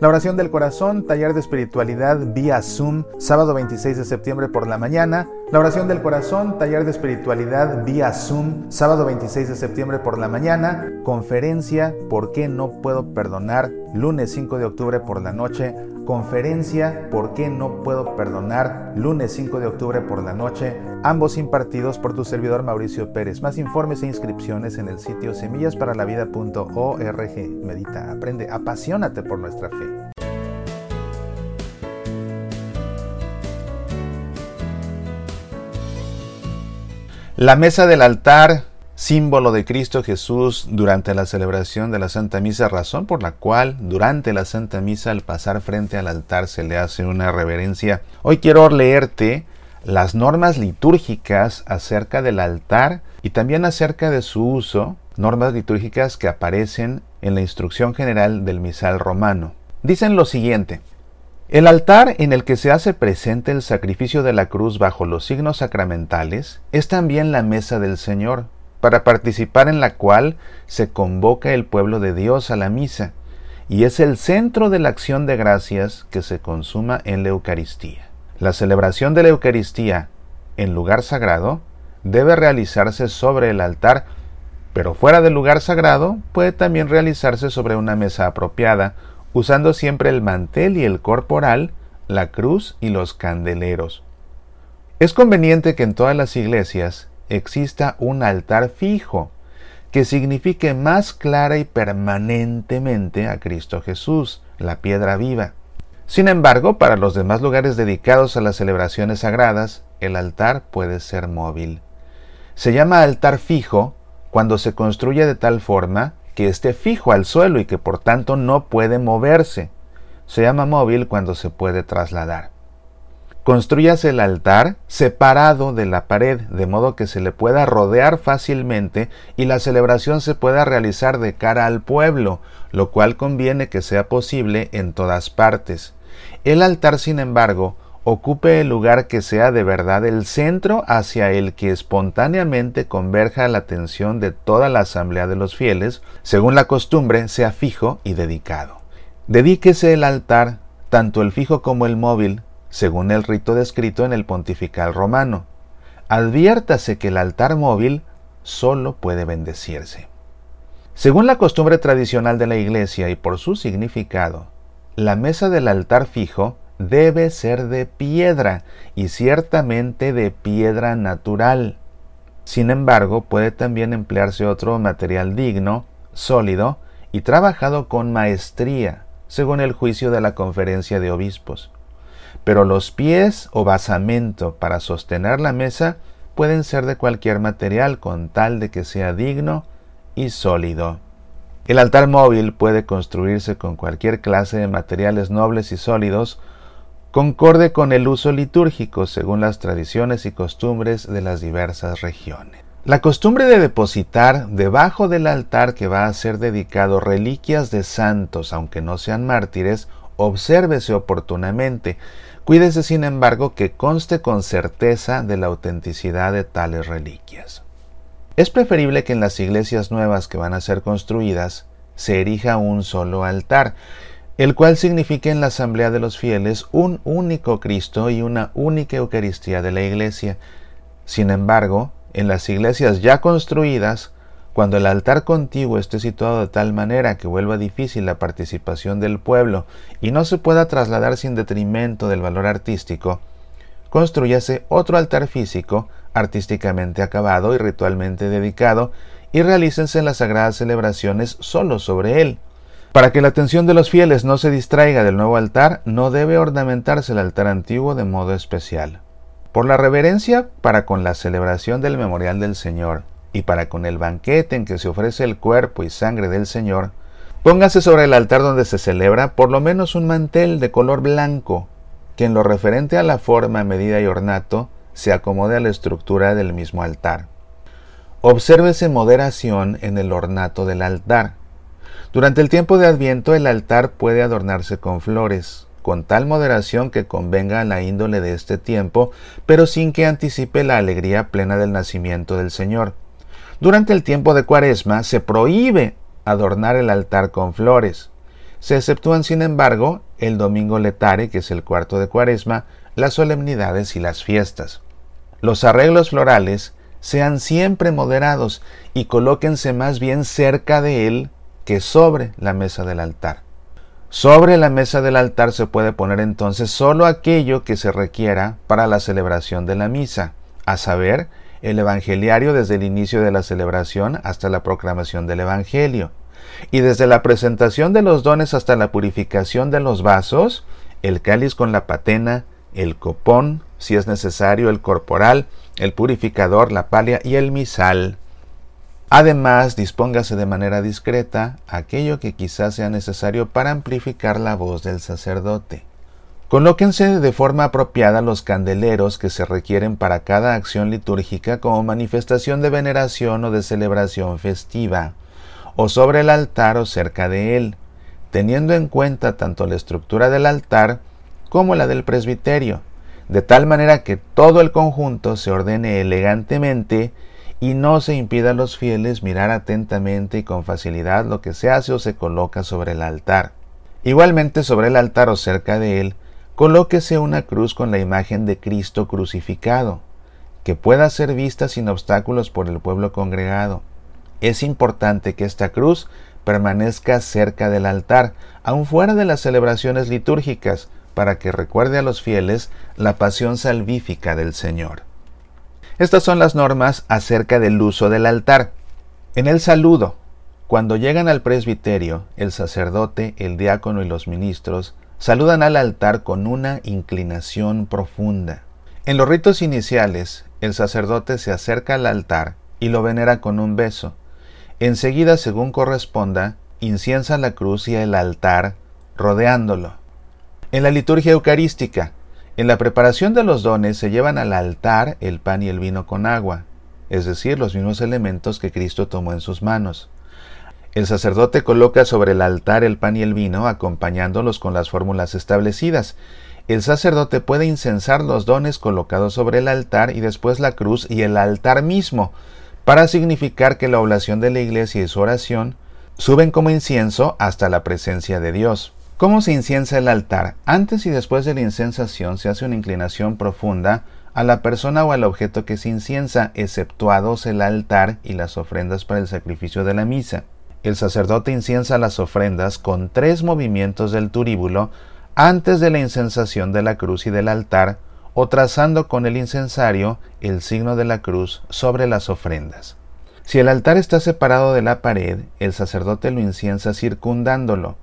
La oración del corazón, taller de espiritualidad vía Zoom, sábado 26 de septiembre por la mañana. La oración del corazón, taller de espiritualidad vía Zoom, sábado 26 de septiembre por la mañana. Conferencia, ¿por qué no puedo perdonar? Lunes 5 de octubre por la noche. Conferencia, ¿por qué no puedo perdonar? Lunes 5 de octubre por la noche. Ambos impartidos por tu servidor Mauricio Pérez. Más informes e inscripciones en el sitio semillasparalavida.org. Medita, aprende, apasionate por nuestra fe. La mesa del altar, símbolo de Cristo Jesús durante la celebración de la Santa Misa, razón por la cual durante la Santa Misa al pasar frente al altar se le hace una reverencia. Hoy quiero leerte las normas litúrgicas acerca del altar y también acerca de su uso, normas litúrgicas que aparecen en la instrucción general del misal romano. Dicen lo siguiente, el altar en el que se hace presente el sacrificio de la cruz bajo los signos sacramentales es también la mesa del Señor, para participar en la cual se convoca el pueblo de Dios a la misa, y es el centro de la acción de gracias que se consuma en la Eucaristía. La celebración de la Eucaristía en lugar sagrado debe realizarse sobre el altar, pero fuera del lugar sagrado puede también realizarse sobre una mesa apropiada usando siempre el mantel y el corporal, la cruz y los candeleros. Es conveniente que en todas las iglesias exista un altar fijo, que signifique más clara y permanentemente a Cristo Jesús, la piedra viva. Sin embargo, para los demás lugares dedicados a las celebraciones sagradas, el altar puede ser móvil. Se llama altar fijo cuando se construye de tal forma que esté fijo al suelo y que por tanto no puede moverse. Se llama móvil cuando se puede trasladar. Construyase el altar separado de la pared, de modo que se le pueda rodear fácilmente y la celebración se pueda realizar de cara al pueblo, lo cual conviene que sea posible en todas partes. El altar, sin embargo, ocupe el lugar que sea de verdad el centro hacia el que espontáneamente converja la atención de toda la asamblea de los fieles, según la costumbre, sea fijo y dedicado. Dedíquese el altar, tanto el fijo como el móvil, según el rito descrito en el pontifical romano. Adviértase que el altar móvil solo puede bendecirse. Según la costumbre tradicional de la Iglesia y por su significado, la mesa del altar fijo debe ser de piedra y ciertamente de piedra natural. Sin embargo, puede también emplearse otro material digno, sólido y trabajado con maestría, según el juicio de la conferencia de obispos. Pero los pies o basamento para sostener la mesa pueden ser de cualquier material con tal de que sea digno y sólido. El altar móvil puede construirse con cualquier clase de materiales nobles y sólidos concorde con el uso litúrgico según las tradiciones y costumbres de las diversas regiones. La costumbre de depositar debajo del altar que va a ser dedicado reliquias de santos, aunque no sean mártires, obsérvese oportunamente. Cuídese, sin embargo, que conste con certeza de la autenticidad de tales reliquias. Es preferible que en las iglesias nuevas que van a ser construidas se erija un solo altar, el cual significa en la asamblea de los fieles un único Cristo y una única Eucaristía de la Iglesia. Sin embargo, en las iglesias ya construidas, cuando el altar contiguo esté situado de tal manera que vuelva difícil la participación del pueblo y no se pueda trasladar sin detrimento del valor artístico, construyase otro altar físico, artísticamente acabado y ritualmente dedicado, y realícense las sagradas celebraciones solo sobre él. Para que la atención de los fieles no se distraiga del nuevo altar, no debe ornamentarse el altar antiguo de modo especial. Por la reverencia para con la celebración del memorial del Señor y para con el banquete en que se ofrece el cuerpo y sangre del Señor, póngase sobre el altar donde se celebra por lo menos un mantel de color blanco, que en lo referente a la forma, medida y ornato se acomode a la estructura del mismo altar. Obsérvese moderación en el ornato del altar durante el tiempo de Adviento el altar puede adornarse con flores, con tal moderación que convenga a la índole de este tiempo, pero sin que anticipe la alegría plena del nacimiento del Señor. Durante el tiempo de Cuaresma se prohíbe adornar el altar con flores. Se exceptúan, sin embargo, el domingo letare, que es el cuarto de cuaresma, las solemnidades y las fiestas. Los arreglos florales sean siempre moderados y colóquense más bien cerca de él que sobre la mesa del altar. Sobre la mesa del altar se puede poner entonces solo aquello que se requiera para la celebración de la misa, a saber, el evangeliario desde el inicio de la celebración hasta la proclamación del Evangelio, y desde la presentación de los dones hasta la purificación de los vasos, el cáliz con la patena, el copón, si es necesario, el corporal, el purificador, la palia y el misal. Además, dispóngase de manera discreta aquello que quizás sea necesario para amplificar la voz del sacerdote. Colóquense de forma apropiada los candeleros que se requieren para cada acción litúrgica como manifestación de veneración o de celebración festiva, o sobre el altar o cerca de él, teniendo en cuenta tanto la estructura del altar como la del presbiterio, de tal manera que todo el conjunto se ordene elegantemente y no se impida a los fieles mirar atentamente y con facilidad lo que se hace o se coloca sobre el altar. Igualmente sobre el altar o cerca de él, colóquese una cruz con la imagen de Cristo crucificado, que pueda ser vista sin obstáculos por el pueblo congregado. Es importante que esta cruz permanezca cerca del altar, aun fuera de las celebraciones litúrgicas, para que recuerde a los fieles la pasión salvífica del Señor. Estas son las normas acerca del uso del altar. En el saludo, cuando llegan al presbiterio, el sacerdote, el diácono y los ministros saludan al altar con una inclinación profunda. En los ritos iniciales, el sacerdote se acerca al altar y lo venera con un beso. Enseguida, según corresponda, inciensa la cruz y el altar, rodeándolo. En la liturgia eucarística, en la preparación de los dones se llevan al altar el pan y el vino con agua, es decir, los mismos elementos que Cristo tomó en sus manos. El sacerdote coloca sobre el altar el pan y el vino, acompañándolos con las fórmulas establecidas. El sacerdote puede incensar los dones colocados sobre el altar y después la cruz y el altar mismo, para significar que la oblación de la iglesia y su oración suben como incienso hasta la presencia de Dios. ¿Cómo se inciensa el altar? Antes y después de la incensación se hace una inclinación profunda a la persona o al objeto que se inciensa, exceptuados el altar y las ofrendas para el sacrificio de la misa. El sacerdote inciensa las ofrendas con tres movimientos del turíbulo antes de la incensación de la cruz y del altar, o trazando con el incensario el signo de la cruz sobre las ofrendas. Si el altar está separado de la pared, el sacerdote lo inciensa circundándolo,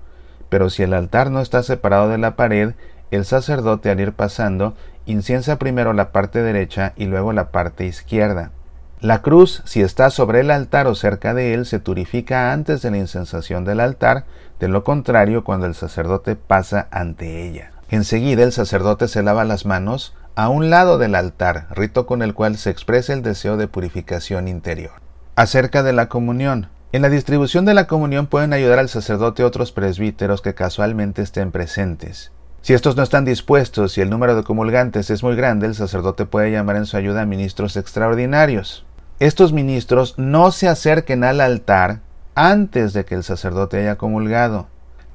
pero si el altar no está separado de la pared, el sacerdote al ir pasando inciensa primero la parte derecha y luego la parte izquierda. La cruz, si está sobre el altar o cerca de él, se turifica antes de la incensación del altar, de lo contrario cuando el sacerdote pasa ante ella. Enseguida el sacerdote se lava las manos a un lado del altar, rito con el cual se expresa el deseo de purificación interior. Acerca de la comunión, en la distribución de la comunión pueden ayudar al sacerdote otros presbíteros que casualmente estén presentes. Si estos no están dispuestos y el número de comulgantes es muy grande, el sacerdote puede llamar en su ayuda a ministros extraordinarios. Estos ministros no se acerquen al altar antes de que el sacerdote haya comulgado.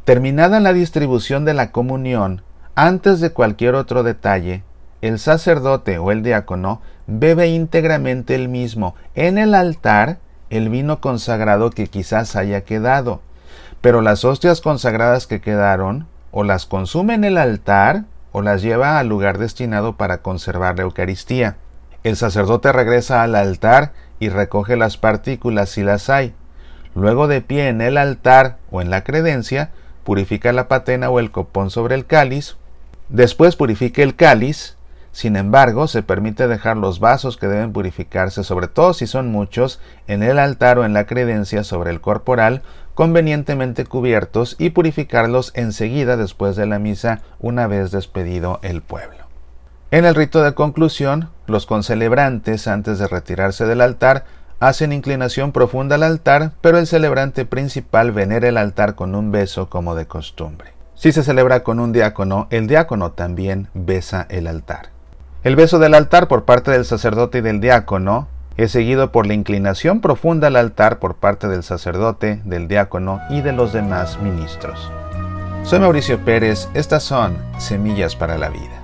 Terminada la distribución de la comunión, antes de cualquier otro detalle, el sacerdote o el diácono bebe íntegramente el mismo en el altar el vino consagrado que quizás haya quedado, pero las hostias consagradas que quedaron, o las consume en el altar, o las lleva al lugar destinado para conservar la Eucaristía. El sacerdote regresa al altar y recoge las partículas si las hay. Luego de pie en el altar o en la credencia, purifica la patena o el copón sobre el cáliz. Después purifica el cáliz, sin embargo, se permite dejar los vasos que deben purificarse, sobre todo si son muchos, en el altar o en la credencia sobre el corporal, convenientemente cubiertos y purificarlos enseguida después de la misa una vez despedido el pueblo. En el rito de conclusión, los concelebrantes, antes de retirarse del altar, hacen inclinación profunda al altar, pero el celebrante principal venera el altar con un beso como de costumbre. Si se celebra con un diácono, el diácono también besa el altar. El beso del altar por parte del sacerdote y del diácono es seguido por la inclinación profunda al altar por parte del sacerdote, del diácono y de los demás ministros. Soy Mauricio Pérez, estas son Semillas para la Vida.